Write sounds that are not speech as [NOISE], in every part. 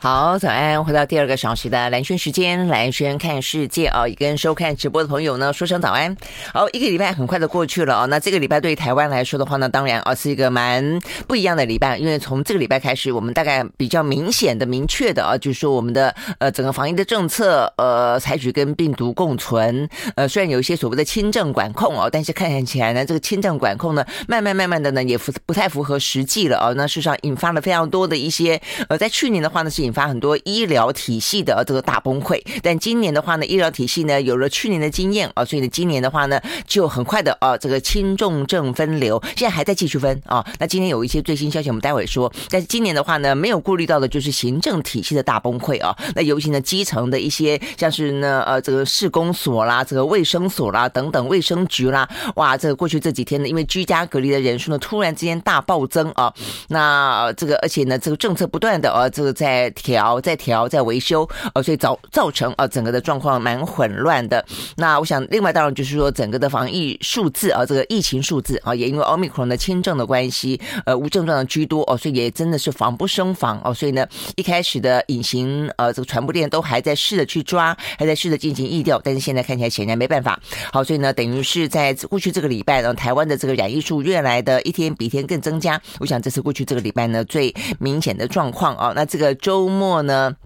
好，早安！回到第二个小时的蓝轩时间，蓝轩看世界啊，也跟收看直播的朋友呢说声早安。好，一个礼拜很快的过去了啊，那这个礼拜对于台湾来说的话呢，当然啊是一个蛮不一样的礼拜，因为从这个礼拜开始，我们大概比较明显的、明确的啊，就是说我们的呃整个防疫的政策呃采取跟病毒共存，呃虽然有一些所谓的轻症管控哦，但是看起来呢，这个轻症管控呢，慢慢慢慢的呢也不不太符合实际了啊，那事实上引发了非常多的一些呃，在去年的话呢是。引发很多医疗体系的这个大崩溃，但今年的话呢，医疗体系呢有了去年的经验啊，所以呢，今年的话呢，就很快的啊，这个轻重症分流，现在还在继续分啊。那今天有一些最新消息，我们待会说。但是今年的话呢，没有顾虑到的就是行政体系的大崩溃啊。那尤其呢，基层的一些像是呢，呃，这个市公所啦，这个卫生所啦等等，卫生局啦，哇，这个过去这几天呢，因为居家隔离的人数呢，突然之间大暴增啊。那这个而且呢，这个政策不断的啊，这个在。调再调再维修，呃，所以造造成啊整个的状况蛮混乱的。那我想，另外当然就是说，整个的防疫数字啊，这个疫情数字啊，也因为奥密克戎的轻症的关系，呃，无症状的居多哦，所以也真的是防不胜防哦。所以呢，一开始的隐形呃这个传播链都还在试着去抓，还在试着进行疫调，但是现在看起来显然没办法。好，所以呢，等于是在过去这个礼拜呢，台湾的这个染疫数越来的一天比一天更增加。我想这是过去这个礼拜呢最明显的状况啊。那这个周。末呢，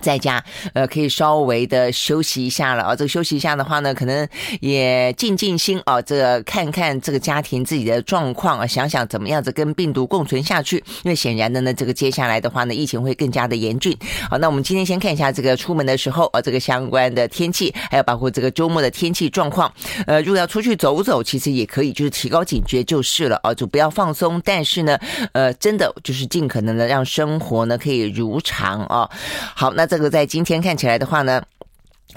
在家呃，可以稍微的休息一下了啊。这个休息一下的话呢，可能也静静心啊，这个看看这个家庭自己的状况啊，想想怎么样子跟病毒共存下去。因为显然的呢，这个接下来的话呢，疫情会更加的严峻。好，那我们今天先看一下这个出门的时候啊，这个相关的天气，还有包括这个周末的天气状况。呃，如果要出去走走，其实也可以，就是提高警觉就是了啊，就不要放松。但是呢，呃，真的就是尽可能的让生活呢可以如常啊。好，那。这个在今天看起来的话呢。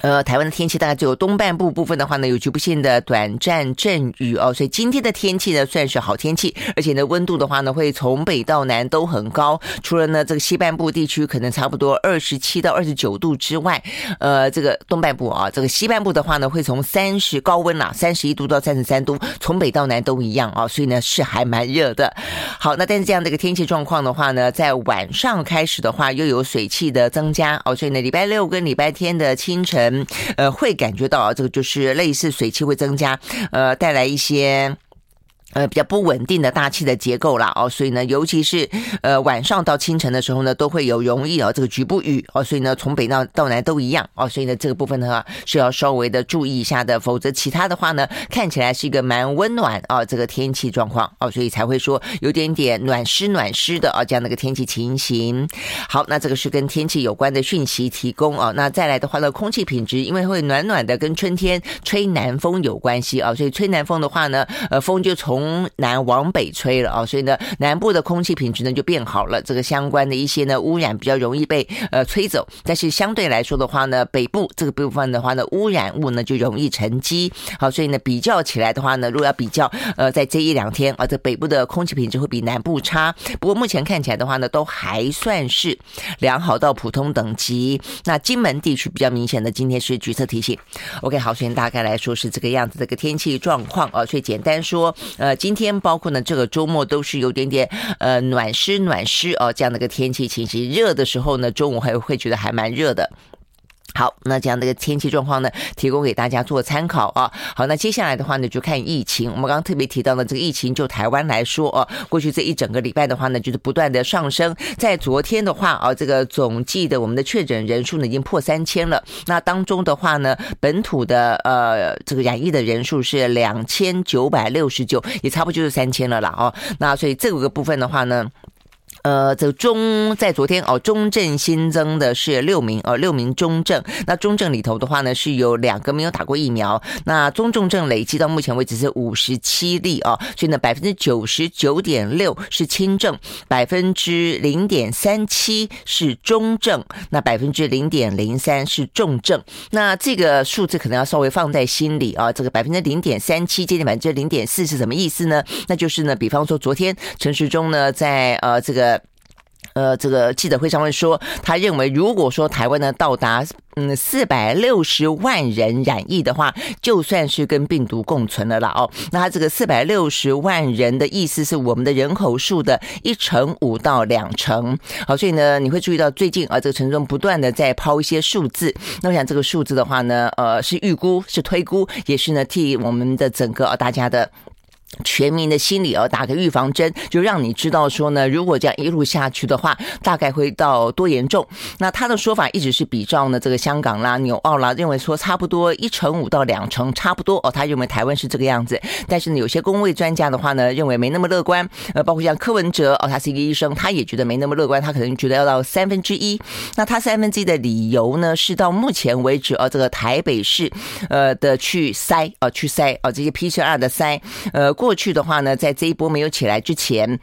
呃，台湾的天气大概只有东半部部分的话呢，有局部性的短暂阵雨哦，所以今天的天气呢算是好天气，而且呢温度的话呢会从北到南都很高，除了呢这个西半部地区可能差不多二十七到二十九度之外，呃，这个东半部啊，这个西半部的话呢会从三十高温啦，三十一度到三十三度，从北到南都一样啊，所以呢是还蛮热的。好，那但是这样的一个天气状况的话呢，在晚上开始的话又有水汽的增加哦，所以呢礼拜六跟礼拜天的清晨。人，呃，会感觉到，这个就是类似水汽会增加，呃，带来一些。呃，比较不稳定的大气的结构啦，哦，所以呢，尤其是呃晚上到清晨的时候呢，都会有容易哦这个局部雨哦，所以呢，从北到到南都一样哦，所以呢，这个部分的话是要稍微的注意一下的，否则其他的话呢，看起来是一个蛮温暖啊这个天气状况哦，所以才会说有点点暖湿暖湿的啊这样的一个天气情形。好，那这个是跟天气有关的讯息提供啊，那再来的话呢，空气品质因为会暖暖的，跟春天吹南风有关系啊，所以吹南风的话呢，呃，风就从从南往北吹了啊，所以呢，南部的空气品质呢就变好了，这个相关的一些呢污染比较容易被呃吹走，但是相对来说的话呢，北部这个部分的话呢，污染物呢就容易沉积，好，所以呢比较起来的话呢，如果要比较呃在这一两天啊，这北部的空气品质会比南部差，不过目前看起来的话呢，都还算是良好到普通等级。那金门地区比较明显的今天是橘色提醒，OK，好，所以大概来说是这个样子这个天气状况啊，所以简单说呃。今天包括呢，这个周末都是有点点呃暖湿暖湿哦，这样的一个天气情形。热的时候呢，中午还会觉得还蛮热的。好，那这样的一个天气状况呢，提供给大家做参考啊。好，那接下来的话呢，就看疫情。我们刚刚特别提到的这个疫情，就台湾来说啊，过去这一整个礼拜的话呢，就是不断的上升。在昨天的话啊，这个总计的我们的确诊人数呢，已经破三千了。那当中的话呢，本土的呃这个染疫的人数是两千九百六十九，也差不多就是三千了啦啊。那所以这个部分的话呢。呃，这中在昨天哦，中正新增的是六名哦，六名中正。那中正里头的话呢，是有两个没有打过疫苗。那中重症累计到目前为止是五十七例哦，所以呢，百分之九十九点六是轻症，百分之零点三七是中症，那百分之零点零三是重症。那这个数字可能要稍微放在心里啊，这个百分之零点三七接近百分之零点四是什么意思呢？那就是呢，比方说昨天陈时中呢在呃这个。呃，这个记者会上面说，他认为如果说台湾呢到达嗯四百六十万人染疫的话，就算是跟病毒共存的了哦。那他这个四百六十万人的意思是我们的人口数的一成五到两成。好，所以呢，你会注意到最近啊，这个陈时中不断的在抛一些数字。那我想这个数字的话呢，呃，是预估，是推估，也是呢替我们的整个大家的。全民的心理哦，打个预防针，就让你知道说呢，如果这样一路下去的话，大概会到多严重。那他的说法一直是比照呢这个香港啦、纽澳啦，认为说差不多一成五到两成差不多哦。他认为台湾是这个样子，但是呢，有些公卫专家的话呢，认为没那么乐观。呃，包括像柯文哲哦，他是一个医生，他也觉得没那么乐观，他可能觉得要到三分之一。那他三分之一的理由呢，是到目前为止哦，这个台北市呃的去筛哦，去筛哦，这些 PCR 的筛呃。过去的话呢，在这一波没有起来之前。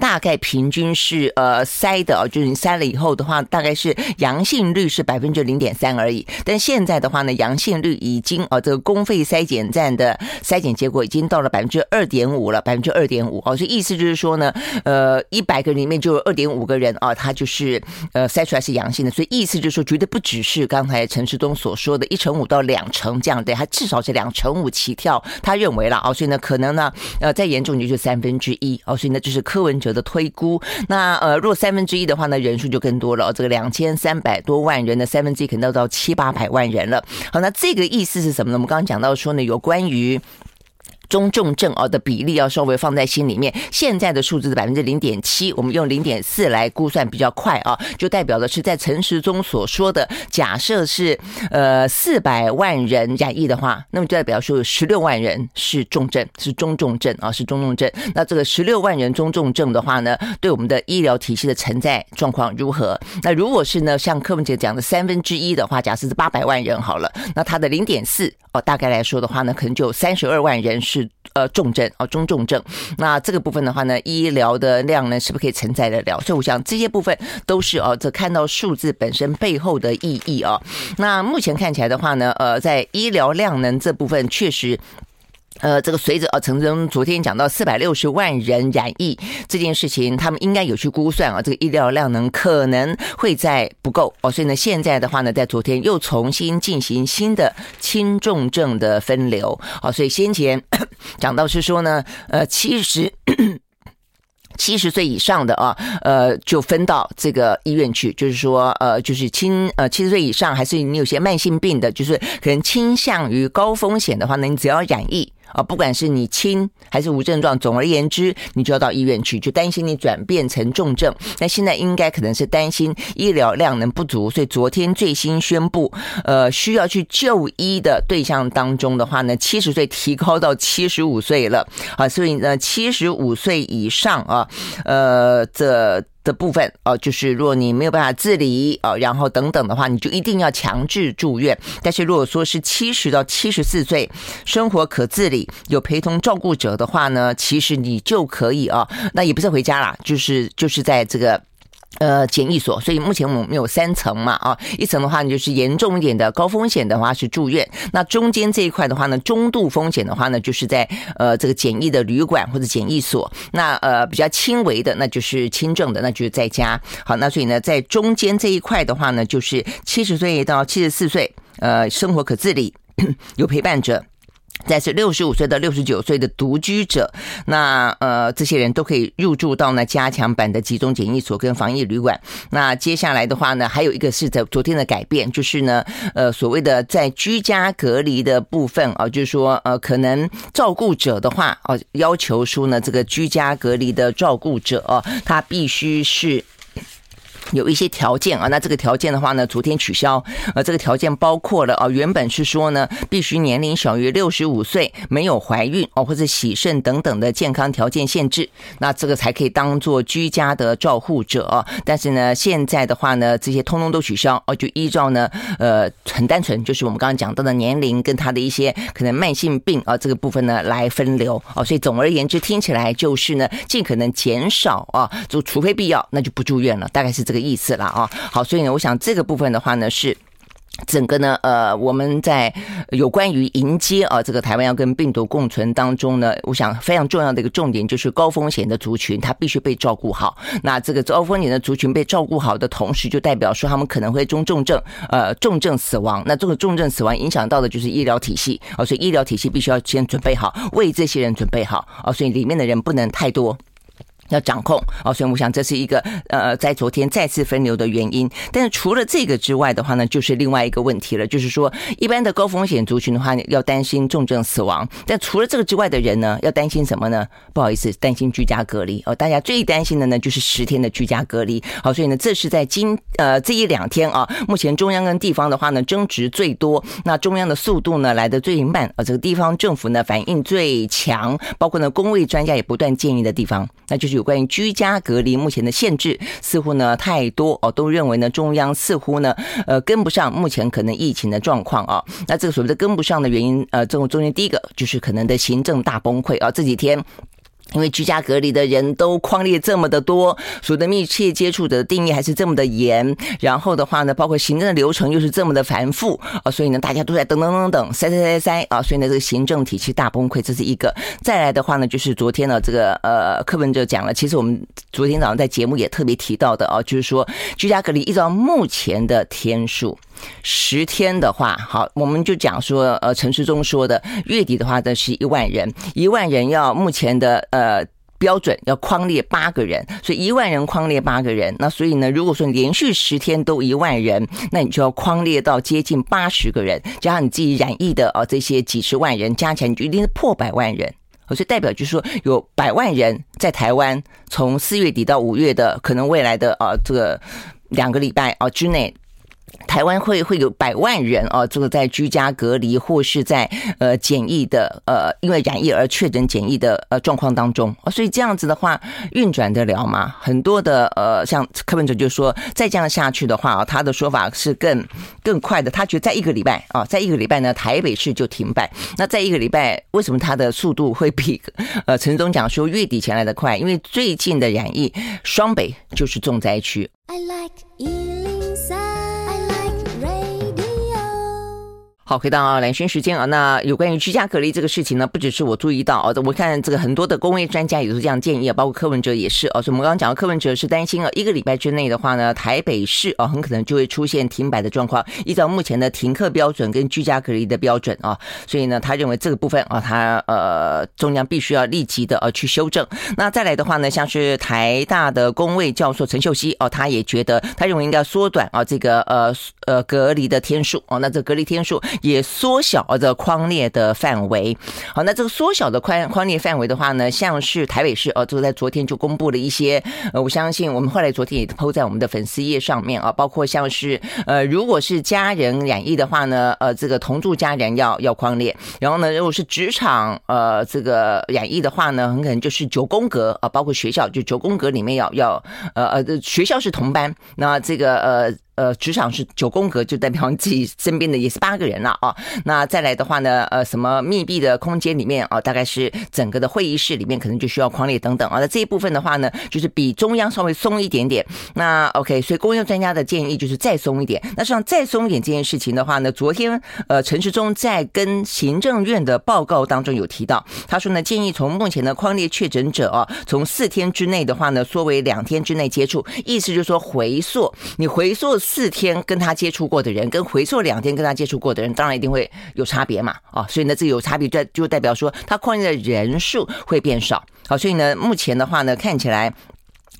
大概平均是呃筛的哦，就是你筛了以后的话，大概是阳性率是百分之零点三而已。但现在的话呢，阳性率已经哦，这个公费筛检站的筛检结果已经到了百分之二点五了，百分之二点五哦，所以意思就是说呢，呃，一百个人里面就有二点五个人啊，他就是呃筛出来是阳性的。所以意思就是说，绝对不只是刚才陈世东所说的一成五到两成这样的，他至少是两成五起跳。他认为了哦，所以呢，可能呢，呃，再严重就是三分之一哦，所以呢，就是柯文哲的推估，那呃，若三分之一的话呢，人数就更多了。这个两千三百多万人的三分之一，可能都到七八百万人了。好，那这个意思是什么呢？我们刚刚讲到说呢，有关于。中重症哦的比例要稍微放在心里面，现在的数字是百分之零点七，我们用零点四来估算比较快啊，就代表的是在陈时中所说的假设是呃四百万人染疫的话，那么就代表说有十六万人是重症，是中重症啊，是中重症。那这个十六万人中重症的话呢，对我们的医疗体系的承载状况如何？那如果是呢，像柯文哲讲的三分之一的话，假设是八百万人好了，那它的零点四哦，大概来说的话呢，可能就有三十二万人是。呃，重症啊，中重症，那这个部分的话呢，医疗的量呢，是不是可以承载得了？所以我想这些部分都是哦，这看到数字本身背后的意义啊。那目前看起来的话呢，呃，在医疗量能这部分确实。呃，这个随着啊，陈时中昨天讲到四百六十万人染疫这件事情，他们应该有去估算啊，这个医疗量能可能会在不够哦，所以呢，现在的话呢，在昨天又重新进行新的轻重症的分流哦，所以先前 [COUGHS] 讲到是说呢，呃，七十 [COUGHS] 七十岁以上的啊，呃，就分到这个医院去，就是说，呃，就是轻呃七十岁以上，还是你有些慢性病的，就是可能倾向于高风险的话呢，你只要染疫。啊，不管是你轻还是无症状，总而言之，你就要到医院去，就担心你转变成重症。那现在应该可能是担心医疗量能不足，所以昨天最新宣布，呃，需要去就医的对象当中的话呢，七十岁提高到七十五岁了。啊，所以呢，七十五岁以上啊，呃，这。的部分哦，就是如果你没有办法自理哦，然后等等的话，你就一定要强制住院。但是如果说是七十到七十四岁，生活可自理，有陪同照顾者的话呢，其实你就可以啊，那也不是回家啦，就是就是在这个。呃，检疫所，所以目前我们有三层嘛，啊，一层的话呢就是严重一点的高风险的话是住院，那中间这一块的话呢，中度风险的话呢，就是在呃这个检疫的旅馆或者检疫所，那呃比较轻微的那就是轻症的，那就是在家。好，那所以呢，在中间这一块的话呢，就是七十岁到七十四岁，呃，生活可自理，[COUGHS] 有陪伴者。再是六十五岁到六十九岁的独居者，那呃这些人都可以入住到呢加强版的集中检疫所跟防疫旅馆。那接下来的话呢，还有一个是在昨天的改变，就是呢呃所谓的在居家隔离的部分啊，就是说呃可能照顾者的话啊，要求说呢这个居家隔离的照顾者，他必须是。有一些条件啊，那这个条件的话呢，昨天取消。呃，这个条件包括了啊，原本是说呢，必须年龄小于六十五岁，没有怀孕哦，或者洗肾等等的健康条件限制，那这个才可以当做居家的照护者。但是呢，现在的话呢，这些通通都取消哦，就依照呢，呃，很单纯，就是我们刚刚讲到的年龄跟他的一些可能慢性病啊这个部分呢来分流哦。所以总而言之，听起来就是呢，尽可能减少啊，就除非必要，那就不住院了，大概是这个。意思了啊，好，所以呢，我想这个部分的话呢是。整个呢，呃，我们在有关于迎接啊，这个台湾要跟病毒共存当中呢，我想非常重要的一个重点就是高风险的族群，它必须被照顾好。那这个高风险的族群被照顾好的同时，就代表说他们可能会中重症，呃，重症死亡。那这个重症死亡影响到的就是医疗体系啊，所以医疗体系必须要先准备好，为这些人准备好啊，所以里面的人不能太多。要掌控哦，所以我想这是一个呃，在昨天再次分流的原因。但是除了这个之外的话呢，就是另外一个问题了，就是说一般的高风险族群的话，要担心重症死亡。但除了这个之外的人呢，要担心什么呢？不好意思，担心居家隔离哦。大家最担心的呢，就是十天的居家隔离。好，所以呢，这是在今呃这一两天啊，目前中央跟地方的话呢，争执最多。那中央的速度呢来的最慢，啊这个地方政府呢反应最强，包括呢公卫专家也不断建议的地方，那就是。有关于居家隔离，目前的限制似乎呢太多哦，都认为呢中央似乎呢呃跟不上目前可能疫情的状况啊。那这个所谓的跟不上的原因，呃，中中间第一个就是可能的行政大崩溃啊，这几天。因为居家隔离的人都框列这么的多，所谓的密切接触者的定义还是这么的严，然后的话呢，包括行政的流程又是这么的繁复啊，所以呢，大家都在等等等等塞塞塞塞啊，所以呢，这个行政体系大崩溃，这是一个。再来的话呢，就是昨天呢，这个呃，柯文哲讲了，其实我们昨天早上在节目也特别提到的啊，就是说居家隔离依照目前的天数。十天的话，好，我们就讲说，呃，陈时中说的，月底的话呢是一万人，一万人要目前的呃标准要框列八个人，所以一万人框列八个人，那所以呢，如果说连续十天都一万人，那你就要框列到接近八十个人，加上你自己染疫的啊这些几十万人加起来，你就一定是破百万人，所以代表就是说有百万人在台湾，从四月底到五月的可能未来的啊这个两个礼拜啊之内。台湾会会有百万人啊，这个在居家隔离或是在呃检疫的呃，因为染疫而确诊检疫的呃状况当中啊，所以这样子的话运转得了吗？很多的呃，像柯文哲就说，再这样下去的话啊，他的说法是更更快的。他觉得在一个礼拜啊，在一个礼拜呢，台北市就停摆。那在一个礼拜，为什么他的速度会比呃陈总讲说月底前来的快？因为最近的染疫，双北就是重灾区。I like 好，回到啊，兰萱时间啊，那有关于居家隔离这个事情呢，不只是我注意到啊，我看这个很多的公卫专家也都是这样建议啊，包括柯文哲也是啊。所以我们刚刚讲到柯文哲是担心啊，一个礼拜之内的话呢，台北市啊很可能就会出现停摆的状况，依照目前的停课标准跟居家隔离的标准啊，所以呢，他认为这个部分啊，他呃中央必须要立即的呃去修正。那再来的话呢，像是台大的公卫教授陈秀熙哦，他也觉得他认为应该缩短啊这个呃呃隔离的天数哦，那这隔离天数。也缩小了匡列的范围。好，那这个缩小的框框列范围的话呢，像是台北市哦，就在昨天就公布了一些。呃，我相信我们后来昨天也 PO 在我们的粉丝页上面啊，包括像是呃，如果是家人染疫的话呢，呃，这个同住家人要要框列。然后呢，如果是职场呃这个染疫的话呢，很可能就是九宫格啊，包括学校就九宫格里面要要呃呃，学校是同班，那这个呃。呃，职场是九宫格，就代表你自己身边的也是八个人了啊。[LAUGHS] 那再来的话呢，呃，什么密闭的空间里面啊，大概是整个的会议室里面可能就需要匡列等等啊。那这一部分的话呢，就是比中央稍微松一点点。那 OK，所以公卫专家的建议就是再松一点。那实际上再松一点这件事情的话呢，昨天呃陈时中在跟行政院的报告当中有提到，他说呢，建议从目前的匡列确诊者啊，从四天之内的话呢，缩为两天之内接触，意思就是说回溯，你回溯。四天跟他接触过的人，跟回溯两天跟他接触过的人，当然一定会有差别嘛，啊，所以呢，这有差别，就就代表说他匡列的人数会变少，好，所以呢，目前的话呢，看起来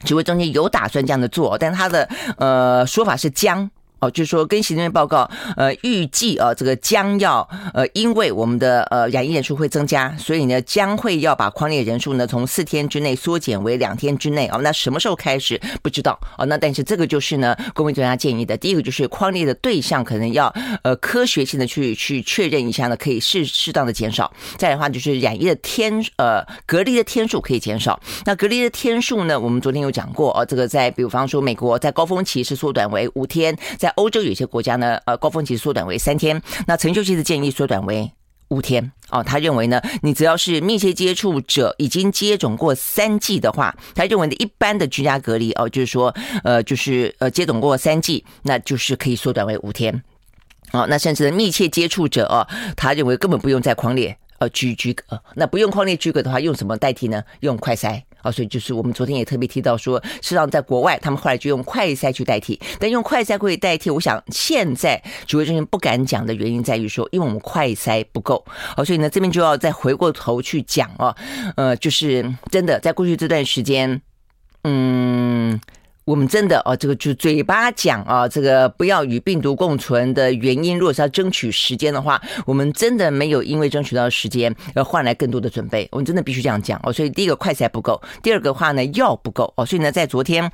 职位中间有打算这样的做，但他的呃说法是将。哦，就是说跟行政报告，呃，预计啊，这个将要呃，因为我们的呃染疫人数会增加，所以呢，将会要把框列人数呢从四天之内缩减为两天之内哦，那什么时候开始不知道哦，那但是这个就是呢，公卫专家建议的，第一个就是框列的对象可能要呃科学性的去去确认一下呢，可以适适当的减少。再的话就是染疫的天呃隔离的天数可以减少。那隔离的天数呢，我们昨天有讲过哦，这个在比方说美国在高峰期是缩短为五天，在欧洲有些国家呢，呃，高峰期缩短为三天。那陈秀熙的建议缩短为五天哦。他认为呢，你只要是密切接触者已经接种过三剂的话，他认为的一般的居家隔离哦，就是说，呃，就是呃接种过三剂，那就是可以缩短为五天。哦，那甚至密切接触者哦，他认为根本不用在匡列呃居居隔，那不用匡列居隔的话，用什么代替呢？用快筛啊，所以就是我们昨天也特别提到说，实际上在国外他们后来就用快筛去代替，但用快筛会代替，我想现在指挥中心不敢讲的原因在于说，因为我们快筛不够，好，所以呢这边就要再回过头去讲哦，呃，就是真的在过去这段时间，嗯。我们真的哦，这个就嘴巴讲啊，这个不要与病毒共存的原因，如果是要争取时间的话，我们真的没有因为争取到时间而换来更多的准备。我们真的必须这样讲哦。所以第一个快筛不够，第二个话呢药不够哦。所以呢，在昨天，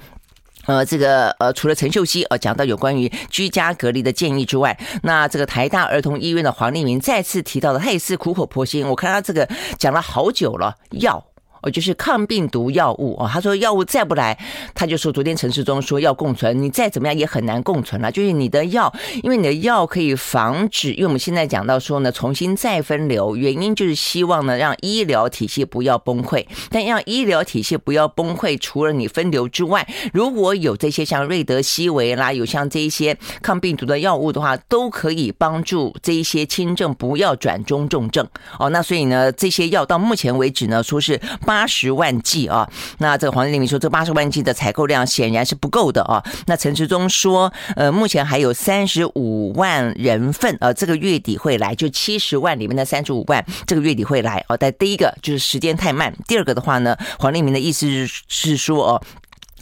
呃，这个呃，除了陈秀熙呃讲到有关于居家隔离的建议之外，那这个台大儿童医院的黄立明再次提到了，他也是苦口婆心。我看他这个讲了好久了，药。就是抗病毒药物哦，他说药物再不来，他就说昨天陈时中说要共存，你再怎么样也很难共存了。就是你的药，因为你的药可以防止，因为我们现在讲到说呢，重新再分流，原因就是希望呢让医疗体系不要崩溃。但让医疗体系不要崩溃，除了你分流之外，如果有这些像瑞德西韦啦，有像这一些抗病毒的药物的话，都可以帮助这一些轻症不要转中重症哦。那所以呢，这些药到目前为止呢，说是八。八十万剂啊，那这个黄立明说，这八十万剂的采购量显然是不够的啊。那陈时中说，呃，目前还有三十五万人份，呃，这个月底会来，就七十万里面的三十五万，这个月底会来哦。但第一个就是时间太慢，第二个的话呢，黄立明的意思是是说哦。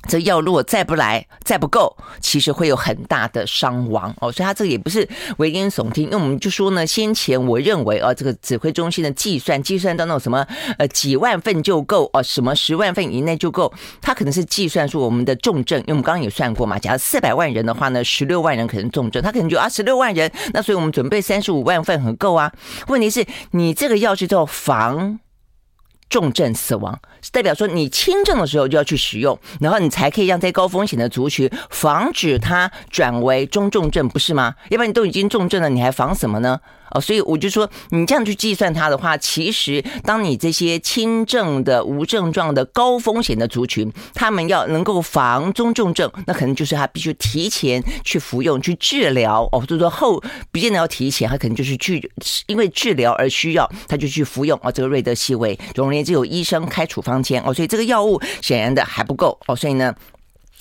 这药如果再不来，再不够，其实会有很大的伤亡哦。所以他这个也不是危言耸听，因为我们就说呢，先前我认为啊，这个指挥中心的计算，计算到那种什么呃几万份就够哦，什么十万份以内就够，他可能是计算出我们的重症，因为我们刚刚也算过嘛，假如四百万人的话呢，十六万人可能重症，他可能就啊十六万人，那所以我们准备三十五万份很够啊。问题是你这个药是叫防。重症死亡是代表说你轻症的时候就要去使用，然后你才可以让在高风险的族群防止它转为中重症，不是吗？要不然你都已经重症了，你还防什么呢？哦，所以我就说，你这样去计算它的话，其实当你这些轻症的、无症状的、高风险的族群，他们要能够防中重症，那可能就是他必须提前去服用、去治疗。哦，就是说后不见得要提前，他可能就是去因为治疗而需要，他就去服用啊。这个瑞德西韦，总而言之，有医生开处方当前哦，所以这个药物显然的还不够哦，所以呢。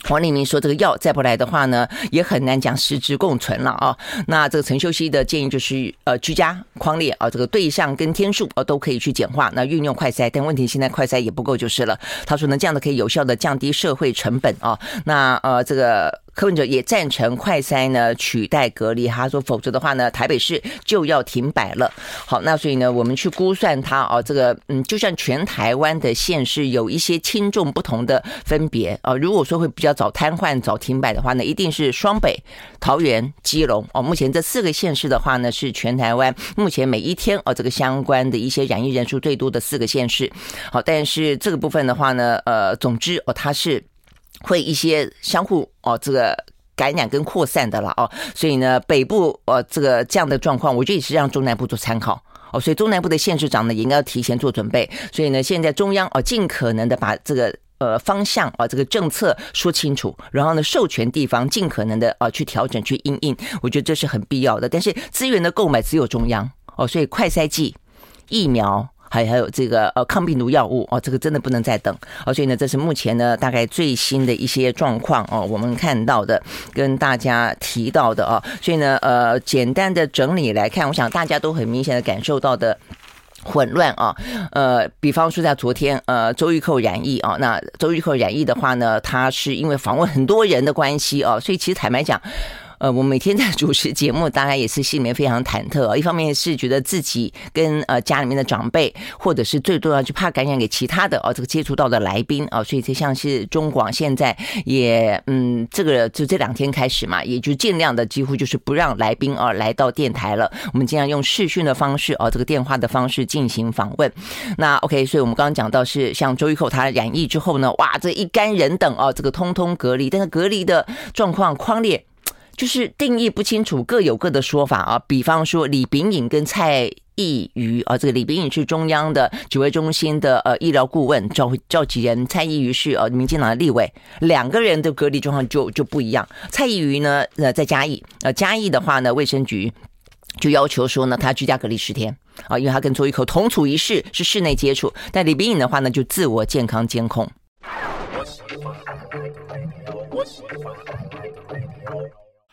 黄立明说：“这个药再不来的话呢，也很难讲实质共存了啊。那这个陈秀熙的建议就是，呃，居家框列啊，这个对象跟天数啊都可以去简化，那运用快筛，但问题现在快筛也不够就是了。他说呢，这样的可以有效的降低社会成本啊。那呃，这个。”柯文哲也赞成快筛呢取代隔离，他说否则的话呢，台北市就要停摆了。好，那所以呢，我们去估算它哦，这个嗯，就像全台湾的县市有一些轻重不同的分别啊。如果说会比较早瘫痪、早停摆的话呢，一定是双北、桃园、基隆哦。目前这四个县市的话呢，是全台湾目前每一天哦这个相关的一些染疫人数最多的四个县市。好，但是这个部分的话呢，呃，总之哦，它是。会一些相互哦，这个感染跟扩散的了哦，所以呢，北部呃这个这样的状况，我觉得也是让中南部做参考哦，所以中南部的县市长呢，也应该要提前做准备。所以呢，现在中央哦，尽可能的把这个呃方向啊，这个政策说清楚，然后呢，授权地方尽可能的啊去调整去因应，我觉得这是很必要的。但是资源的购买只有中央哦，所以快筛剂、疫苗。还还有这个呃抗病毒药物哦，这个真的不能再等。哦，所以呢，这是目前呢大概最新的一些状况哦，我们看到的跟大家提到的哦，所以呢呃简单的整理来看，我想大家都很明显的感受到的混乱啊，呃，比方说在昨天呃周玉蔻染疫啊，那周玉蔻染疫的话呢，他是因为访问很多人的关系啊，所以其实坦白讲。呃，我每天在主持节目，大概也是心里面非常忐忑。一方面是觉得自己跟呃家里面的长辈，或者是最重要就怕感染给其他的哦，这个接触到的来宾啊，所以就像是中广现在也嗯，这个就这两天开始嘛，也就尽量的几乎就是不让来宾啊来到电台了。我们尽量用视讯的方式哦，这个电话的方式进行访问。那 OK，所以我们刚刚讲到是像周玉蔻他染疫之后呢，哇，这一干人等哦，这个通通隔离，但是隔离的状况框列。就是定义不清楚，各有各的说法啊。比方说，李炳颖跟蔡毅瑜啊，这个李炳颖是中央的指挥中心的呃医疗顾问召召集人，蔡毅瑜是呃民进党的立委，两个人的隔离状况就就不一样。蔡毅瑜呢呃在嘉义，呃嘉义的话呢卫生局就要求说呢他居家隔离十天啊，因为他跟周玉蔻同处一室是室内接触，但李炳颖的话呢就自我健康监控。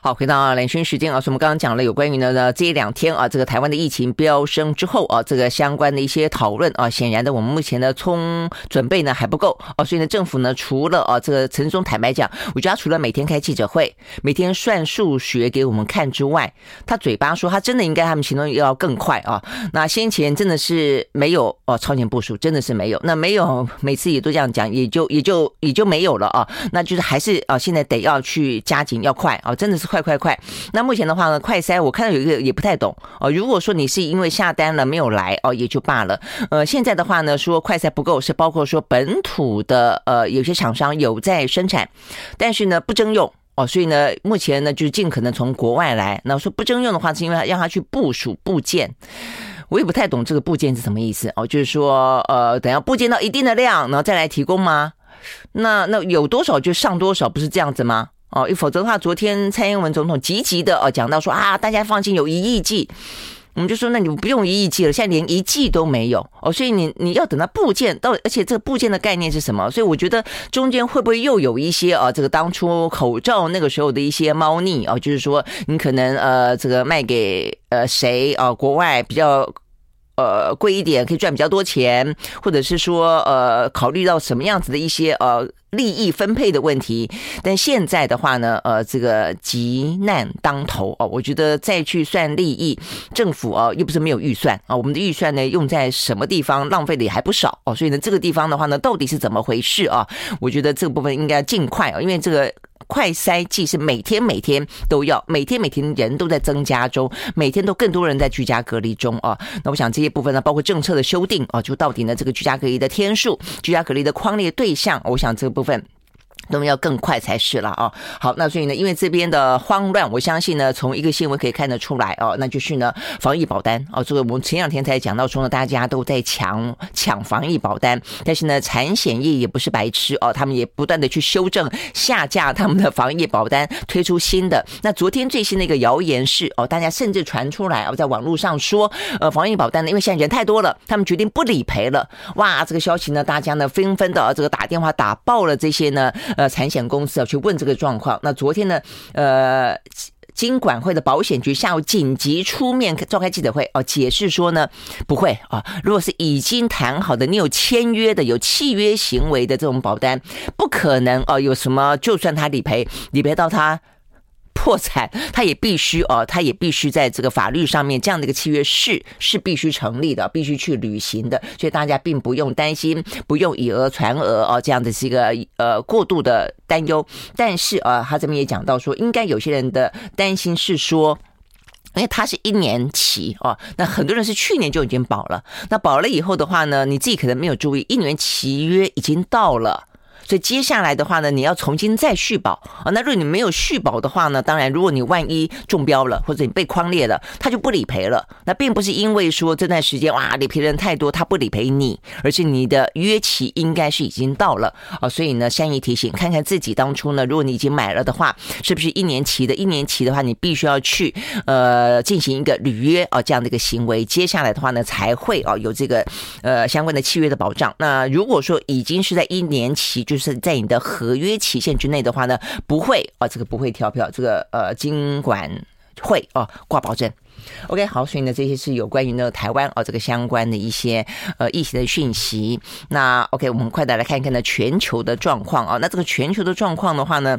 好，回到兰萱时间啊，所以我们刚刚讲了有关于呢呢这两天啊，这个台湾的疫情飙升之后啊，这个相关的一些讨论啊，显然的我们目前的充准备呢还不够啊，所以呢政府呢除了啊这个陈松坦白讲，我觉得他除了每天开记者会，每天算数学给我们看之外，他嘴巴说他真的应该他们行动要更快啊，那先前真的是没有哦超前部署，真的是没有，那没有每次也都这样讲，也就也就也就没有了啊，那就是还是啊现在得要去加紧要快啊，真的是。快快快！那目前的话呢，快筛我看到有一个也不太懂哦。如果说你是因为下单了没有来哦，也就罢了。呃，现在的话呢，说快筛不够是包括说本土的呃有些厂商有在生产，但是呢不征用哦，所以呢目前呢就是尽可能从国外来。那说不征用的话，是因为让他去部署部件，我也不太懂这个部件是什么意思哦。就是说呃，等要部件到一定的量，然后再来提供吗？那那有多少就上多少，不是这样子吗？哦，否则的话，昨天蔡英文总统积极的哦讲到说啊，大家放心，有一亿剂，我们就说那你不用一亿剂了，现在连一剂都没有哦，所以你你要等到部件到，而且这个部件的概念是什么？所以我觉得中间会不会又有一些啊，这个当初口罩那个时候的一些猫腻啊，就是说你可能呃这个卖给呃谁啊，国外比较。呃，贵一点可以赚比较多钱，或者是说，呃，考虑到什么样子的一些呃利益分配的问题。但现在的话呢，呃，这个急难当头哦，我觉得再去算利益，政府啊又不是没有预算啊，我们的预算呢用在什么地方，浪费的也还不少哦。所以呢，这个地方的话呢，到底是怎么回事啊？我觉得这个部分应该尽快啊，因为这个。快筛剂是每天每天都要，每天每天人都在增加中，每天都更多人在居家隔离中啊。那我想这些部分呢，包括政策的修订啊，就到底呢这个居家隔离的天数、居家隔离的框列对象，我想这个部分。那么要更快才是了啊！好，那所以呢，因为这边的慌乱，我相信呢，从一个新闻可以看得出来哦，那就是呢，防疫保单哦，这个我们前两天才讲到说呢，大家都在抢抢防疫保单，但是呢，产险业也不是白痴哦，他们也不断的去修正下架他们的防疫保单，推出新的。那昨天最新的一个谣言是哦，大家甚至传出来哦，在网络上说，呃，防疫保单呢，因为现在人太多了，他们决定不理赔了。哇，这个消息呢，大家呢纷纷的这个打电话打爆了这些呢。呃，产险公司啊，去问这个状况。那昨天呢，呃，金管会的保险局下午紧急出面召开记者会哦，解释说呢，不会啊，如果是已经谈好的，你有签约的、有契约行为的这种保单，不可能哦，有什么就算他理赔，理赔到他。破产，他也必须哦，他也必须在这个法律上面这样的一个契约是是必须成立的，必须去履行的，所以大家并不用担心，不用以讹传讹哦，这样的是一个呃过度的担忧。但是啊，他这边也讲到说，应该有些人的担心是说，因为他是一年期哦，那很多人是去年就已经保了，那保了以后的话呢，你自己可能没有注意，一年契约已经到了。所以接下来的话呢，你要重新再续保啊。那如果你没有续保的话呢，当然，如果你万一中标了，或者你被匡列了，他就不理赔了。那并不是因为说这段时间哇理赔人太多，他不理赔你，而是你的约期应该是已经到了啊。所以呢，善意提醒，看看自己当初呢，如果你已经买了的话，是不是一年期的？一年期的话，你必须要去呃进行一个履约啊这样的一个行为。接下来的话呢，才会啊有这个呃相关的契约的保障。那如果说已经是在一年期，就是。在你的合约期限之内的话呢，不会啊，这个不会跳票，这个呃，经管会哦挂保证。OK，好，所以呢，这些是有关于呢台湾哦这个相关的一些呃疫情的讯息。那 OK，我们快点来看一看呢全球的状况啊。那这个全球的状况的话呢？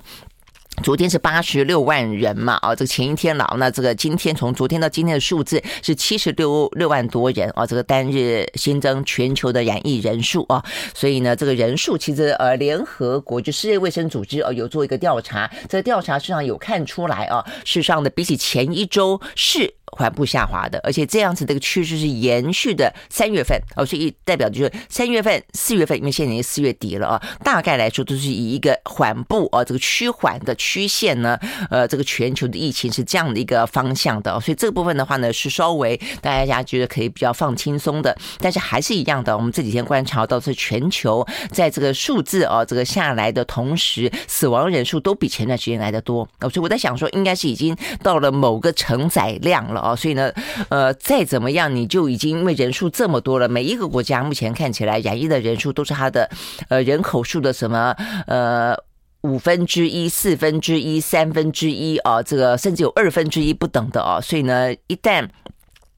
昨天是八十六万人嘛，啊，这个前一天了，那这个今天从昨天到今天的数字是七十六六万多人啊，这个单日新增全球的染疫人数啊，所以呢，这个人数其实呃，联合国就世界卫生组织啊有做一个调查，这个调查实际上有看出来啊，事实上的比起前一周是缓步下滑的，而且这样子的一个趋势是延续的三月份哦，所以代表就是三月份、四月份，因为现在已经四月底了啊，大概来说都是以一个缓步啊这个趋缓的曲线呢，呃，这个全球的疫情是这样的一个方向的，所以这部分的话呢是稍微大家觉得可以比较放轻松的，但是还是一样的，我们这几天观察到是全球在这个数字啊这个下来的同时，死亡人数都比前段时间来的多，所以我在想说，应该是已经到了某个承载量了哦，所以呢，呃，再怎么样，你就已经因为人数这么多了，每一个国家目前看起来染疫的人数都是它的呃人口数的什么呃五分之一、四分之一、三分之一啊，这个甚至有二分之一不等的哦，所以呢，一旦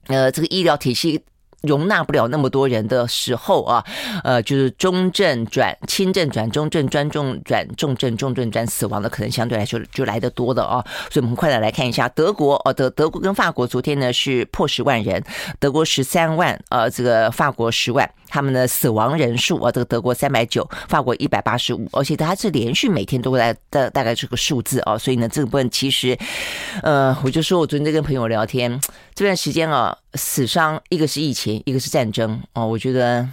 呃这个医疗体系。容纳不了那么多人的时候啊，呃，就是中症转轻症转中症，转重转重症，重症转死亡的可能相对来说就来得多的哦。所以，我们快的来看一下德国哦，德德国跟法国昨天呢是破十万人，德国十三万，呃，这个法国十万，他们的死亡人数啊，这个德国三百九，法国一百八十五，而且它是连续每天都在的大概这个数字哦。所以呢，这个部分其实，呃，我就说我昨天在跟朋友聊天这段时间啊，死伤一个是疫情。一个是战争哦，我觉得。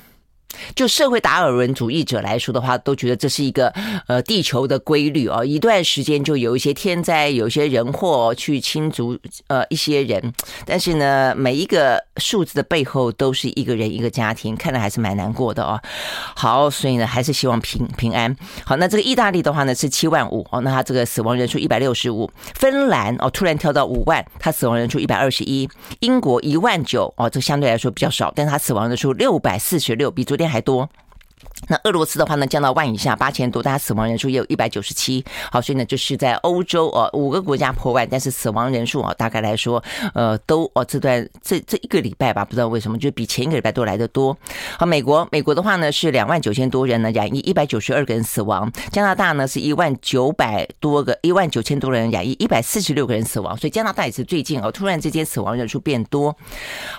就社会达尔文主义者来说的话，都觉得这是一个呃地球的规律哦。一段时间就有一些天灾，有一些人祸去侵族呃一些人，但是呢，每一个数字的背后都是一个人一个家庭，看来还是蛮难过的哦。好，所以呢，还是希望平平安。好，那这个意大利的话呢是七万五哦，那他这个死亡人数一百六十五。芬兰哦，突然跳到五万，他死亡人数一百二十一。英国一万九哦，这相对来说比较少，但是他死亡人数六百四十六，比昨店还多。那俄罗斯的话呢，降到万以下，八千多，大家死亡人数也有一百九十七。好，所以呢，就是在欧洲哦，五个国家破万，但是死亡人数啊，大概来说，呃，都哦这段这这一个礼拜吧，不知道为什么就比前一个礼拜都来得多。好，美国美国的话呢是两万九千多人呢染疫，一百九十二个人死亡。加拿大呢是一万九百多个，一万九千多人染疫，一百四十六个人死亡。所以加拿大也是最近哦，突然之间死亡人数变多。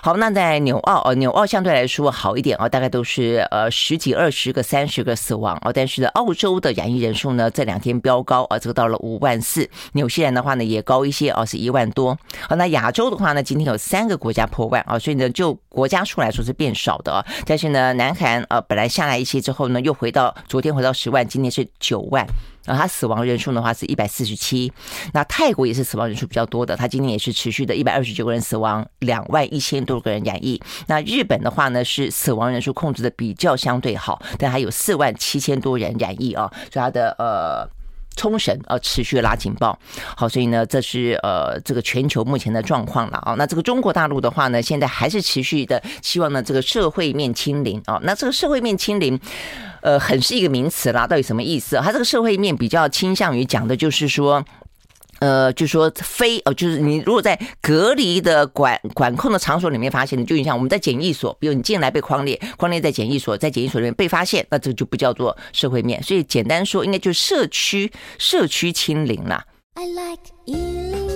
好，那在纽澳哦，纽澳相对来说好一点哦，大概都是呃十几二十。个三十个死亡哦，但是呢，澳洲的染疫人数呢，这两天飙高啊，这个到了五万四。纽西兰的话呢，也高一些啊，是一万多。好，那亚洲的话呢，今天有三个国家破万啊，所以呢，就国家数来说是变少的。但是呢，南韩啊本来下来一些之后呢，又回到昨天回到十万，今天是九万。然后它死亡人数的话是一百四十七，那泰国也是死亡人数比较多的，它今年也是持续的一百二十九个人死亡，两万一千多个人染疫。那日本的话呢是死亡人数控制的比较相对好，但还有四万七千多人染疫啊，所以它的呃冲绳呃持续拉警报。好，所以呢这是呃这个全球目前的状况了啊。那这个中国大陆的话呢，现在还是持续的希望呢这个社会面清零啊。那这个社会面清零。呃，很是一个名词啦，到底什么意思？它这个社会面比较倾向于讲的就是说，呃，就说非呃，就是你如果在隔离的管管控的场所里面发现，的就像我们在检疫所，比如你进来被框列，框列在检疫所，在检疫所里面被发现，那这就不叫做社会面。所以简单说，应该就是社区社区清零了。I like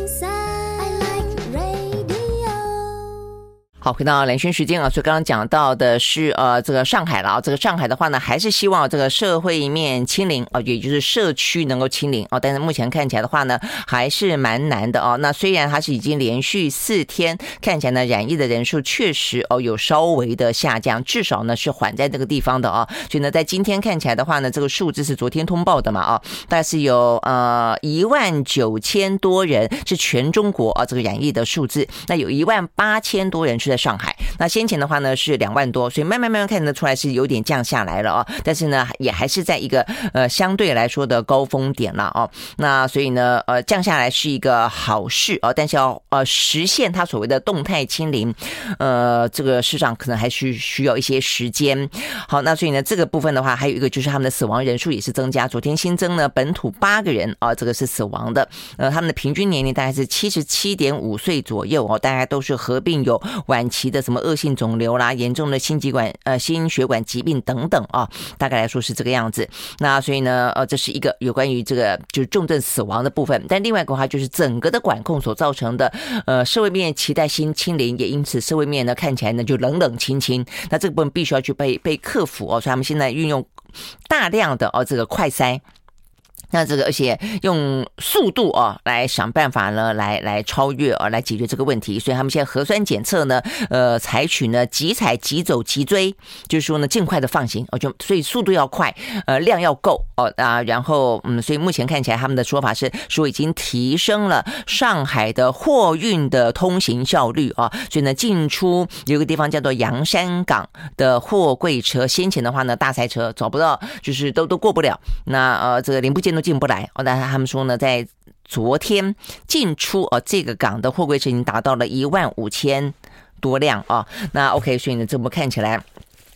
好，回到兰萱时间啊，所以刚刚讲到的是呃，这个上海了啊，这个上海的话呢，还是希望这个社会面清零啊，也就是社区能够清零啊，但是目前看起来的话呢，还是蛮难的哦。那虽然它是已经连续四天看起来呢，染疫的人数确实哦有稍微的下降，至少呢是缓在这个地方的啊。所以呢，在今天看起来的话呢，这个数字是昨天通报的嘛啊，但是有呃一万九千多人是全中国啊这个染疫的数字，那有一万八千多人是在。上海，那先前的话呢是两万多，所以慢慢慢慢看得出来是有点降下来了啊，但是呢也还是在一个呃相对来说的高峰点了哦。那所以呢呃降下来是一个好事啊，但是要呃实现它所谓的动态清零，呃这个市场可能还需需要一些时间。好，那所以呢这个部分的话还有一个就是他们的死亡人数也是增加，昨天新增呢本土八个人啊，这个是死亡的，呃他们的平均年龄大概是七十七点五岁左右哦，大概都是合并有晚。期的什么恶性肿瘤啦，严重的心疾管呃心血管疾病等等啊，大概来说是这个样子。那所以呢，呃，这是一个有关于这个就是重症死亡的部分。但另外一个话就是整个的管控所造成的呃社会面期待新清零，也因此社会面呢看起来呢就冷冷清清。那这个部分必须要去被被克服哦。所以他们现在运用大量的哦这个快筛。那这个，而且用速度啊来想办法呢，来来超越啊，来解决这个问题。所以他们现在核酸检测呢，呃，采取呢即采即走即追，就是说呢尽快的放行哦，就所以速度要快，呃，量要够哦啊，然后嗯，所以目前看起来他们的说法是说已经提升了上海的货运的通行效率啊，所以呢进出有个地方叫做洋山港的货柜车，先前的话呢大塞车找不到，就是都都过不了。那呃这个零部件。都进不来哦，但是他们说呢，在昨天进出哦，这个港的货柜车已经达到了一万五千多辆啊。那 OK，所以呢，这么看起来。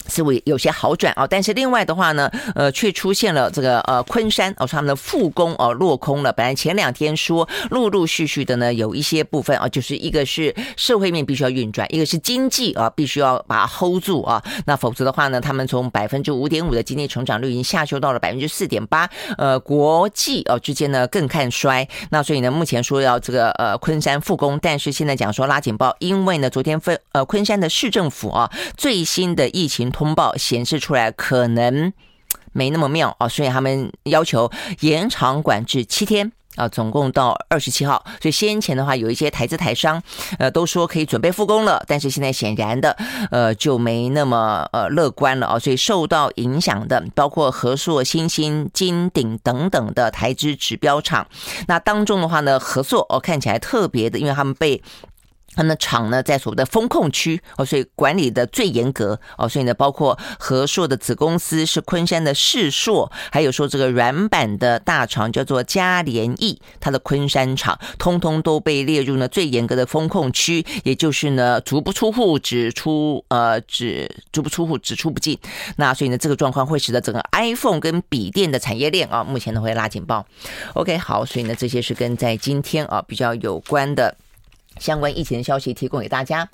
似乎有些好转啊，但是另外的话呢，呃，却出现了这个呃昆山哦，他们的复工哦落空了。本来前两天说陆陆续续的呢，有一些部分啊，就是一个是社会面必须要运转，一个是经济啊必须要把它 hold 住啊。那否则的话呢，他们从百分之五点五的经济成长率已经下修到了百分之四点八。呃，国际哦之间呢更看衰。那所以呢，目前说要这个呃昆山复工，但是现在讲说拉警报，因为呢昨天分呃昆山的市政府啊最新的疫情。通报显示出来可能没那么妙啊，所以他们要求延长管制七天啊，总共到二十七号。所以先前的话，有一些台资台商呃都说可以准备复工了，但是现在显然的呃就没那么呃乐观了啊。所以受到影响的包括和硕、新兴、金鼎等等的台资指标厂。那当中的话呢，和硕哦看起来特别的，因为他们被。他们厂呢，在所谓的风控区哦，所以管理的最严格哦，所以呢，包括和硕的子公司是昆山的世硕，还有说这个软板的大厂叫做嘉联益，它的昆山厂，通通都被列入呢最严格的风控区，也就是呢，足不出户，只出呃只足不出户，只出不进。那所以呢，这个状况会使得整个 iPhone 跟笔电的产业链啊，目前呢会拉警报。OK，好，所以呢，这些是跟在今天啊比较有关的。相关疫情的消息提供给大家。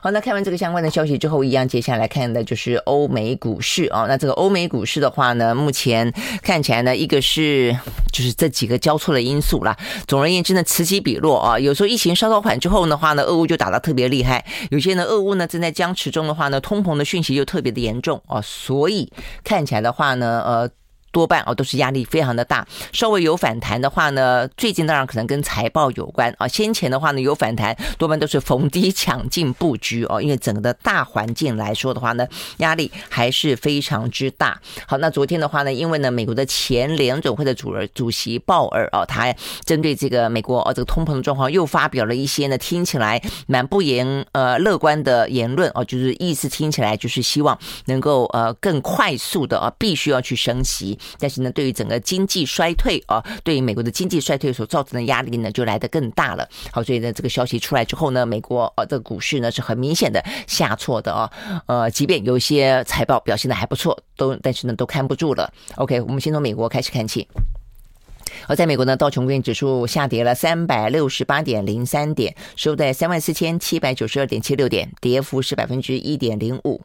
好，那看完这个相关的消息之后，一样接下来看的就是欧美股市啊。那这个欧美股市的话呢，目前看起来呢，一个是就是这几个交错的因素啦。总而言之呢，此起彼落啊。有时候疫情稍稍缓之后的话呢，俄乌就打得特别厉害；有些呢，俄乌呢正在僵持中的话呢，通膨的讯息又特别的严重啊。所以看起来的话呢，呃。多半哦都是压力非常的大，稍微有反弹的话呢，最近当然可能跟财报有关啊。先前的话呢有反弹，多半都是逢低抢进布局哦，因为整个的大环境来说的话呢，压力还是非常之大。好，那昨天的话呢，因为呢美国的前联准会的主人主席鲍尔哦，他针对这个美国哦这个通膨的状况又发表了一些呢听起来蛮不言呃乐观的言论哦，就是意思听起来就是希望能够呃更快速的啊必须要去升息。但是呢，对于整个经济衰退啊，对于美国的经济衰退所造成的压力呢，就来得更大了。好，所以呢，这个消息出来之后呢，美国呃的股市呢是很明显的下挫的啊。呃，即便有一些财报表现的还不错，都但是呢都看不住了。OK，我们先从美国开始看起。而在美国呢，道琼工业指数下跌了三百六十八点零三点，收在三万四千七百九十二点七六点，跌幅是百分之一点零五。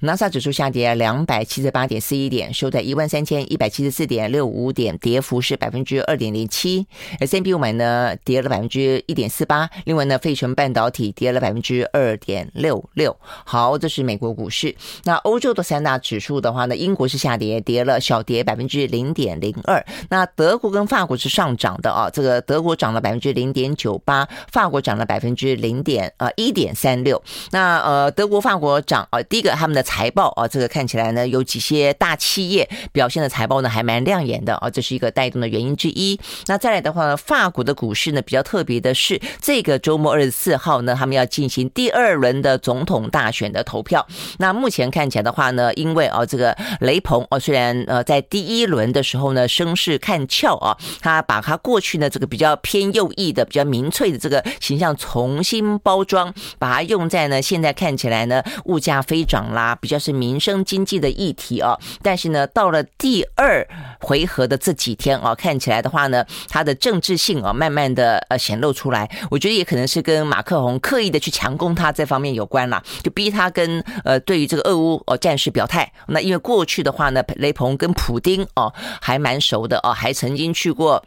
纳斯达克指数下跌两百七十八点四一点，收在一万三千一百七十四点六五点，跌幅是百分之二点零七。S&P 五百呢跌了百分之一点四八，另外呢，费城半导体跌了百分之二点六六。好，这是美国股市。那欧洲的三大指数的话呢，英国是下跌，跌了小跌百分之零点零二。那德国跟法法国是上涨的啊，这个德国涨了百分之零点九八，法国涨了百分之零点呃一点三六。那呃德国法国涨啊，第一个他们的财报啊，这个看起来呢有几些大企业表现的财报呢还蛮亮眼的啊，这是一个带动的原因之一。那再来的话呢，法国的股市呢比较特别的是，这个周末二十四号呢，他们要进行第二轮的总统大选的投票。那目前看起来的话呢，因为啊这个雷朋啊虽然呃在第一轮的时候呢声势看俏啊。他把他过去呢这个比较偏右翼的、比较民粹的这个形象重新包装，把它用在呢现在看起来呢物价飞涨啦，比较是民生经济的议题啊。但是呢，到了第二回合的这几天啊，看起来的话呢，他的政治性啊慢慢的呃显露出来。我觉得也可能是跟马克宏刻意的去强攻他这方面有关啦，就逼他跟呃对于这个俄乌哦战事表态。那因为过去的话呢，雷鹏跟普丁哦还蛮熟的哦，还曾经去过。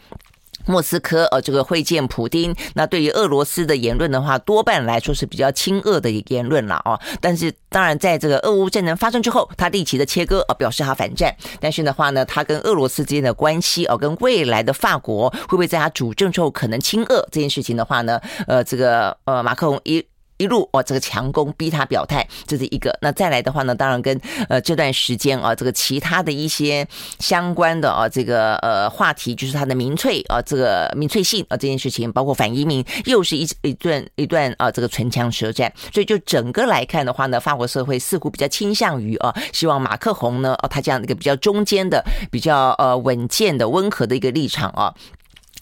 莫斯科呃，这个会见普丁，那对于俄罗斯的言论的话，多半来说是比较亲俄的言论了哦。但是当然，在这个俄乌战争发生之后，他立即的切割啊，表示他反战。但是的话呢，他跟俄罗斯之间的关系哦，跟未来的法国会不会在他主政之后可能亲俄这件事情的话呢，呃，这个呃，马克龙一。一路哦，这个强攻逼他表态，这是一个。那再来的话呢，当然跟呃这段时间啊，这个其他的一些相关的啊，这个呃话题，就是他的民粹啊，这个民粹性啊这件事情，包括反移民，又是一一段一段啊这个唇枪舌战。所以就整个来看的话呢，法国社会似乎比较倾向于啊，希望马克宏呢，哦他这样一个比较中间的、比较呃稳健的、温和的一个立场啊。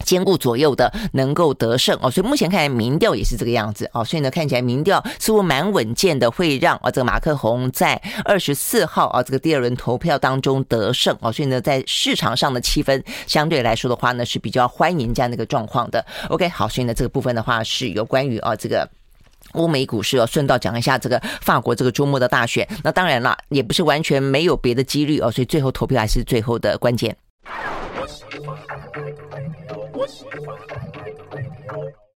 兼顾左右的能够得胜哦，所以目前看来民调也是这个样子哦，所以呢看起来民调似乎蛮稳健的，会让啊这个马克宏在二十四号啊这个第二轮投票当中得胜哦，所以呢在市场上的气氛相对来说的话呢是比较欢迎这样的一个状况的。OK，好，所以呢这个部分的话是有关于啊这个欧美股市哦，顺道讲一下这个法国这个周末的大选，那当然了也不是完全没有别的几率哦，所以最后投票还是最后的关键。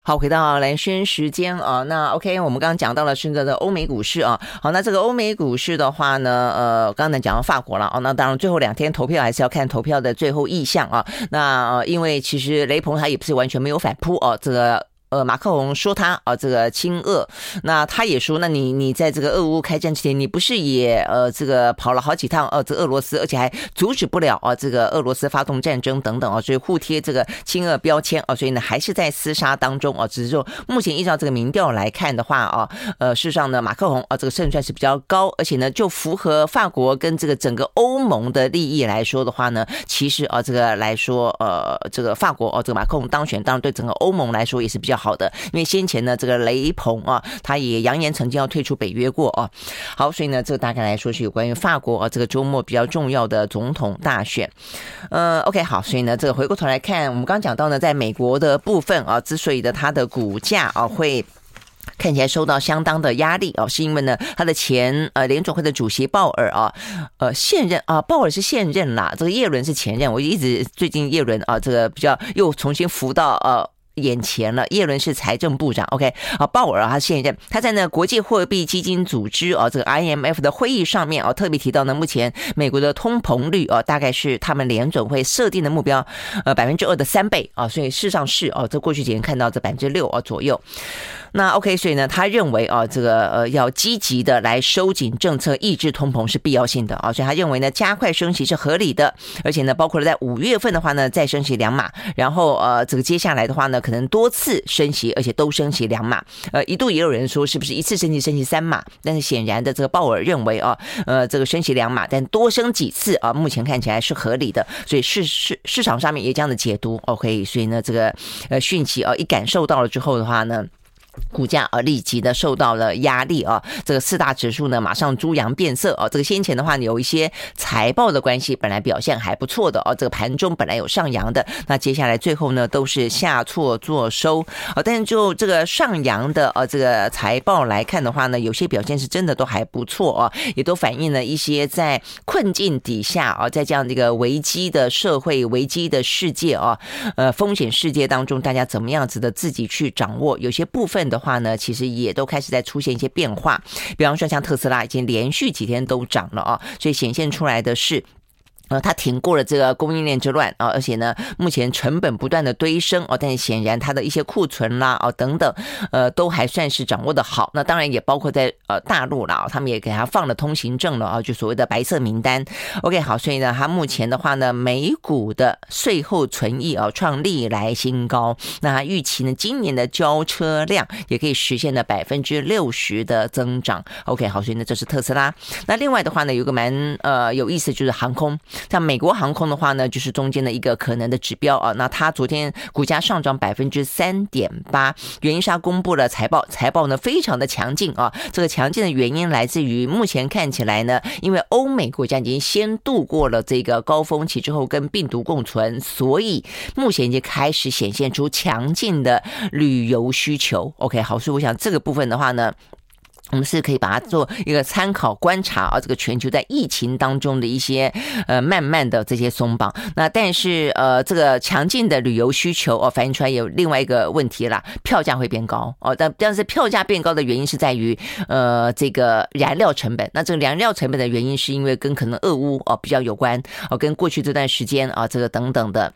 好，回到蓝轩时间啊，那 OK，我们刚刚讲到了现在的欧美股市啊，好，那这个欧美股市的话呢，呃，刚才讲到法国了啊，那当然最后两天投票还是要看投票的最后意向啊，那，因为其实雷鹏他也不是完全没有反扑哦，这个。呃，马克宏说他啊，这个亲俄，那他也说，那你你在这个俄乌开战之前，你不是也呃这个跑了好几趟呃这俄罗斯，而且还阻止不了啊这个俄罗斯发动战争等等啊，所以互贴这个亲俄标签啊，所以呢还是在厮杀当中啊，只是说目前依照这个民调来看的话啊，呃事实上呢，马克宏啊这个胜算是比较高，而且呢就符合法国跟这个整个欧盟的利益来说的话呢，其实啊这个来说呃这个法国哦这个马克宏当选，当然对整个欧盟来说也是比较。好的，因为先前呢，这个雷朋啊，他也扬言曾经要退出北约过啊。好，所以呢，这个大概来说是有关于法国啊，这个周末比较重要的总统大选。呃，OK，好，所以呢，这个回过头来看，我们刚刚讲到呢，在美国的部分啊，之所以的它的股价啊会看起来受到相当的压力啊，是因为呢，他的前呃联总会的主席鲍尔啊，呃现任啊，鲍尔是现任啦，这个叶伦是前任。我一直最近叶伦啊，这个比较又重新浮到呃。眼前了，叶伦是财政部长，OK，啊，鲍尔，他现任，他在那国际货币基金组织啊，这个 IMF 的会议上面啊，特别提到呢，目前美国的通膨率啊，大概是他们联准会设定的目标，呃，百分之二的三倍啊，所以事实上是哦，这过去几年看到这百分之六啊左右。那 OK，所以呢，他认为啊，这个呃要积极的来收紧政策，抑制通膨是必要性的啊，所以他认为呢，加快升息是合理的，而且呢，包括了在五月份的话呢，再升息两码，然后呃，这个接下来的话呢，可可能多次升息，而且都升息两码，呃，一度也有人说是不是一次升息升息三码，但是显然的，这个鲍尔认为啊，呃，这个升息两码，但多升几次啊，目前看起来是合理的，所以市市市场上面也这样的解读，OK，所以呢，这个呃讯息啊一感受到了之后的话呢。股价啊立即的受到了压力啊，这个四大指数呢马上猪羊变色啊，这个先前的话有一些财报的关系，本来表现还不错的哦，这个盘中本来有上扬的，那接下来最后呢都是下挫作收啊，但是就这个上扬的呃这个财报来看的话呢，有些表现是真的都还不错啊，也都反映了一些在困境底下啊，在这样的一个危机的社会危机的世界啊，呃风险世界当中，大家怎么样子的自己去掌握，有些部分的话呢，其实也都开始在出现一些变化，比方说像特斯拉已经连续几天都涨了啊，所以显现出来的是。呃，他挺过了这个供应链之乱啊，而且呢，目前成本不断的堆升哦，但是显然它的一些库存啦啊等等，呃，都还算是掌握的好。那当然也包括在呃大陆了，他们也给他放了通行证了啊，就所谓的白色名单。OK，好，所以呢，他目前的话呢，美股的税后存益啊创历来新高。那预期呢，今年的交车量也可以实现了百分之六十的增长。OK，好，所以呢，这是特斯拉。那另外的话呢，有个蛮呃有意思，就是航空。像美国航空的话呢，就是中间的一个可能的指标啊。那它昨天股价上涨百分之三点八，原因是它公布了财报，财报呢非常的强劲啊。这个强劲的原因来自于目前看起来呢，因为欧美国家已经先度过了这个高峰期之后跟病毒共存，所以目前已经开始显现出强劲的旅游需求。OK，好，所以我想这个部分的话呢。我们是可以把它做一个参考观察啊，这个全球在疫情当中的一些呃慢慢的这些松绑。那但是呃这个强劲的旅游需求哦，反映出来有另外一个问题啦，票价会变高哦。但但是票价变高的原因是在于呃这个燃料成本。那这个燃料成本的原因是因为跟可能俄乌哦比较有关哦，跟过去这段时间啊这个等等的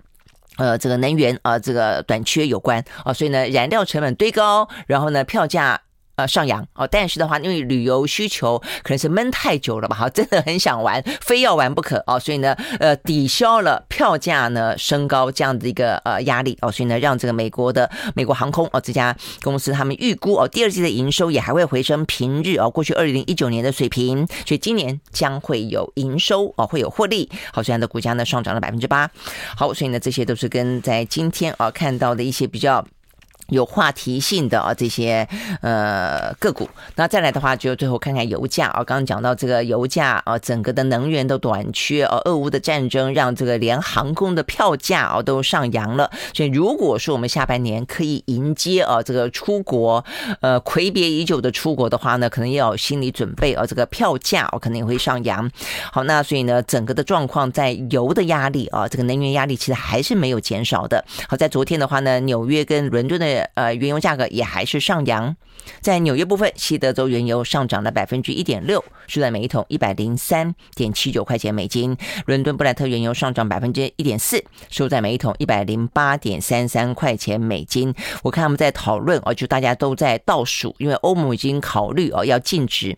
呃这个能源啊这个短缺有关啊，所以呢燃料成本堆高，然后呢票价。呃，上扬。哦，但是的话，因为旅游需求可能是闷太久了吧，[LAUGHS] 哈，真的很想玩，非要玩不可。哦，所以呢，呃，抵消了票价呢升高这样的一个呃压力。哦，所以呢，让这个美国的美国航空哦这家公司他们预估哦，第二季的营收也还会回升平日哦，过去二零一九年的水平，所以今年将会有营收哦，会有获利，好，虽然的股价呢上涨了百分之八，好，所以呢，这些都是跟在今天啊看到的一些比较。有话题性的啊这些呃个股，那再来的话就最后看看油价啊，刚刚讲到这个油价啊，整个的能源都短缺啊，俄乌的战争让这个连航空的票价啊都上扬了，所以如果说我们下半年可以迎接啊这个出国呃魁别已久的出国的话呢，可能要有心理准备啊，这个票价啊可能也会上扬。好，那所以呢，整个的状况在油的压力啊，这个能源压力其实还是没有减少的。好，在昨天的话呢，纽约跟伦敦的呃，原油价格也还是上扬，在纽约部分，西德州原油上涨了百分之一点六，是在每一桶一百零三点七九块钱美金；伦敦布兰特原油上涨百分之一点四，收在每一桶一百零八点三三块钱美金。我看他们在讨论哦，就大家都在倒数，因为欧盟已经考虑哦要禁止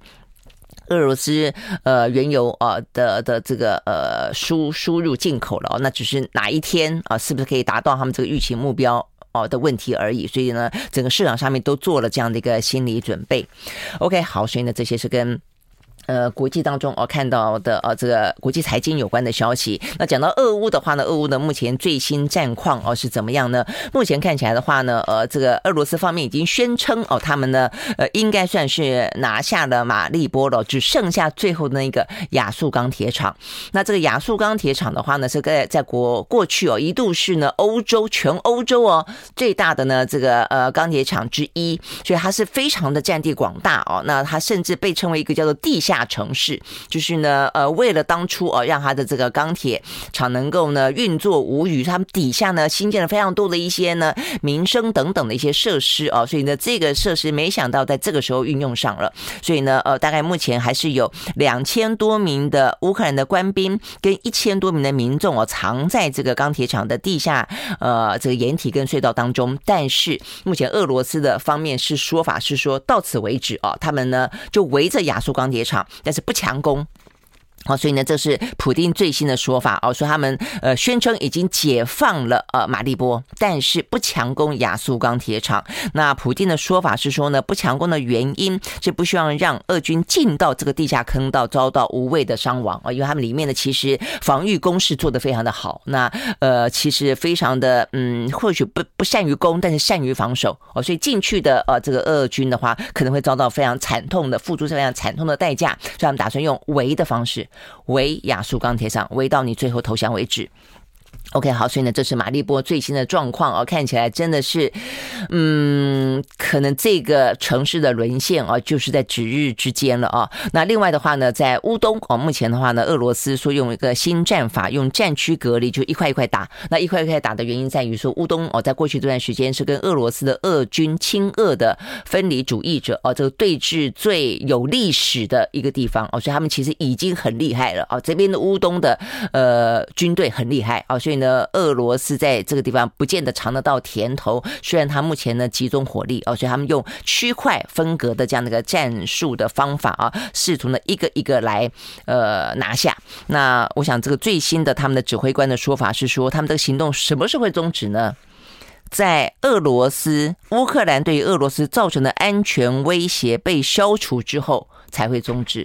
俄罗斯呃原油啊的的这个呃输输入进口了，那只是哪一天啊，是不是可以达到他们这个预期目标？好的问题而已，所以呢，整个市场上面都做了这样的一个心理准备。OK，好，所以呢，这些是跟。呃，国际当中哦看到的呃这个国际财经有关的消息。那讲到俄乌的话呢，俄乌的目前最新战况哦是怎么样呢？目前看起来的话呢，呃，这个俄罗斯方面已经宣称哦，他们呢呃应该算是拿下了马利波了，只剩下最后的那个亚速钢铁厂。那这个亚速钢铁厂的话呢，是在在国过去哦一度是呢欧洲全欧洲哦最大的呢这个呃钢铁厂之一，所以它是非常的占地广大哦。那它甚至被称为一个叫做地下。大城市就是呢，呃，为了当初哦，让他的这个钢铁厂能够呢运作无虞，他们底下呢新建了非常多的一些呢民生等等的一些设施哦，所以呢，这个设施没想到在这个时候运用上了，所以呢，呃，大概目前还是有两千多名的乌克兰的官兵跟一千多名的民众哦，藏在这个钢铁厂的地下呃这个掩体跟隧道当中，但是目前俄罗斯的方面是说法是说到此为止啊，他们呢就围着亚速钢铁厂。但是不强攻。好，所以呢，这是普丁最新的说法哦，说他们呃宣称已经解放了呃马利波，但是不强攻亚速钢铁厂。那普丁的说法是说呢，不强攻的原因是不希望让俄军进到这个地下坑道遭到无谓的伤亡啊，因为他们里面的其实防御工事做得非常的好。那呃，其实非常的嗯，或许不不善于攻，但是善于防守哦，所以进去的呃这个俄军的话，可能会遭到非常惨痛的付出非常惨痛的代价，所以他们打算用围的方式。围亚速钢铁厂，围到你最后投降为止。OK，好，所以呢，这是马利波最新的状况啊，看起来真的是，嗯，可能这个城市的沦陷啊，就是在指日之间了啊。那另外的话呢，在乌东哦，目前的话呢，俄罗斯说用一个新战法，用战区隔离，就一块一块打。那一块一块打的原因在于说，乌东哦，在过去这段时间是跟俄罗斯的俄军亲俄的分离主义者哦，这个对峙最有历史的一个地方哦，所以他们其实已经很厉害了啊。这边的乌东的呃军队很厉害啊，所以。呢，俄罗斯在这个地方不见得尝得到甜头。虽然他目前呢集中火力哦，所以他们用区块分隔的这样的一个战术的方法啊，试图呢一个一个来呃拿下。那我想这个最新的他们的指挥官的说法是说，他们的行动什么时候会终止呢？在俄罗斯乌克兰对于俄罗斯造成的安全威胁被消除之后才会终止。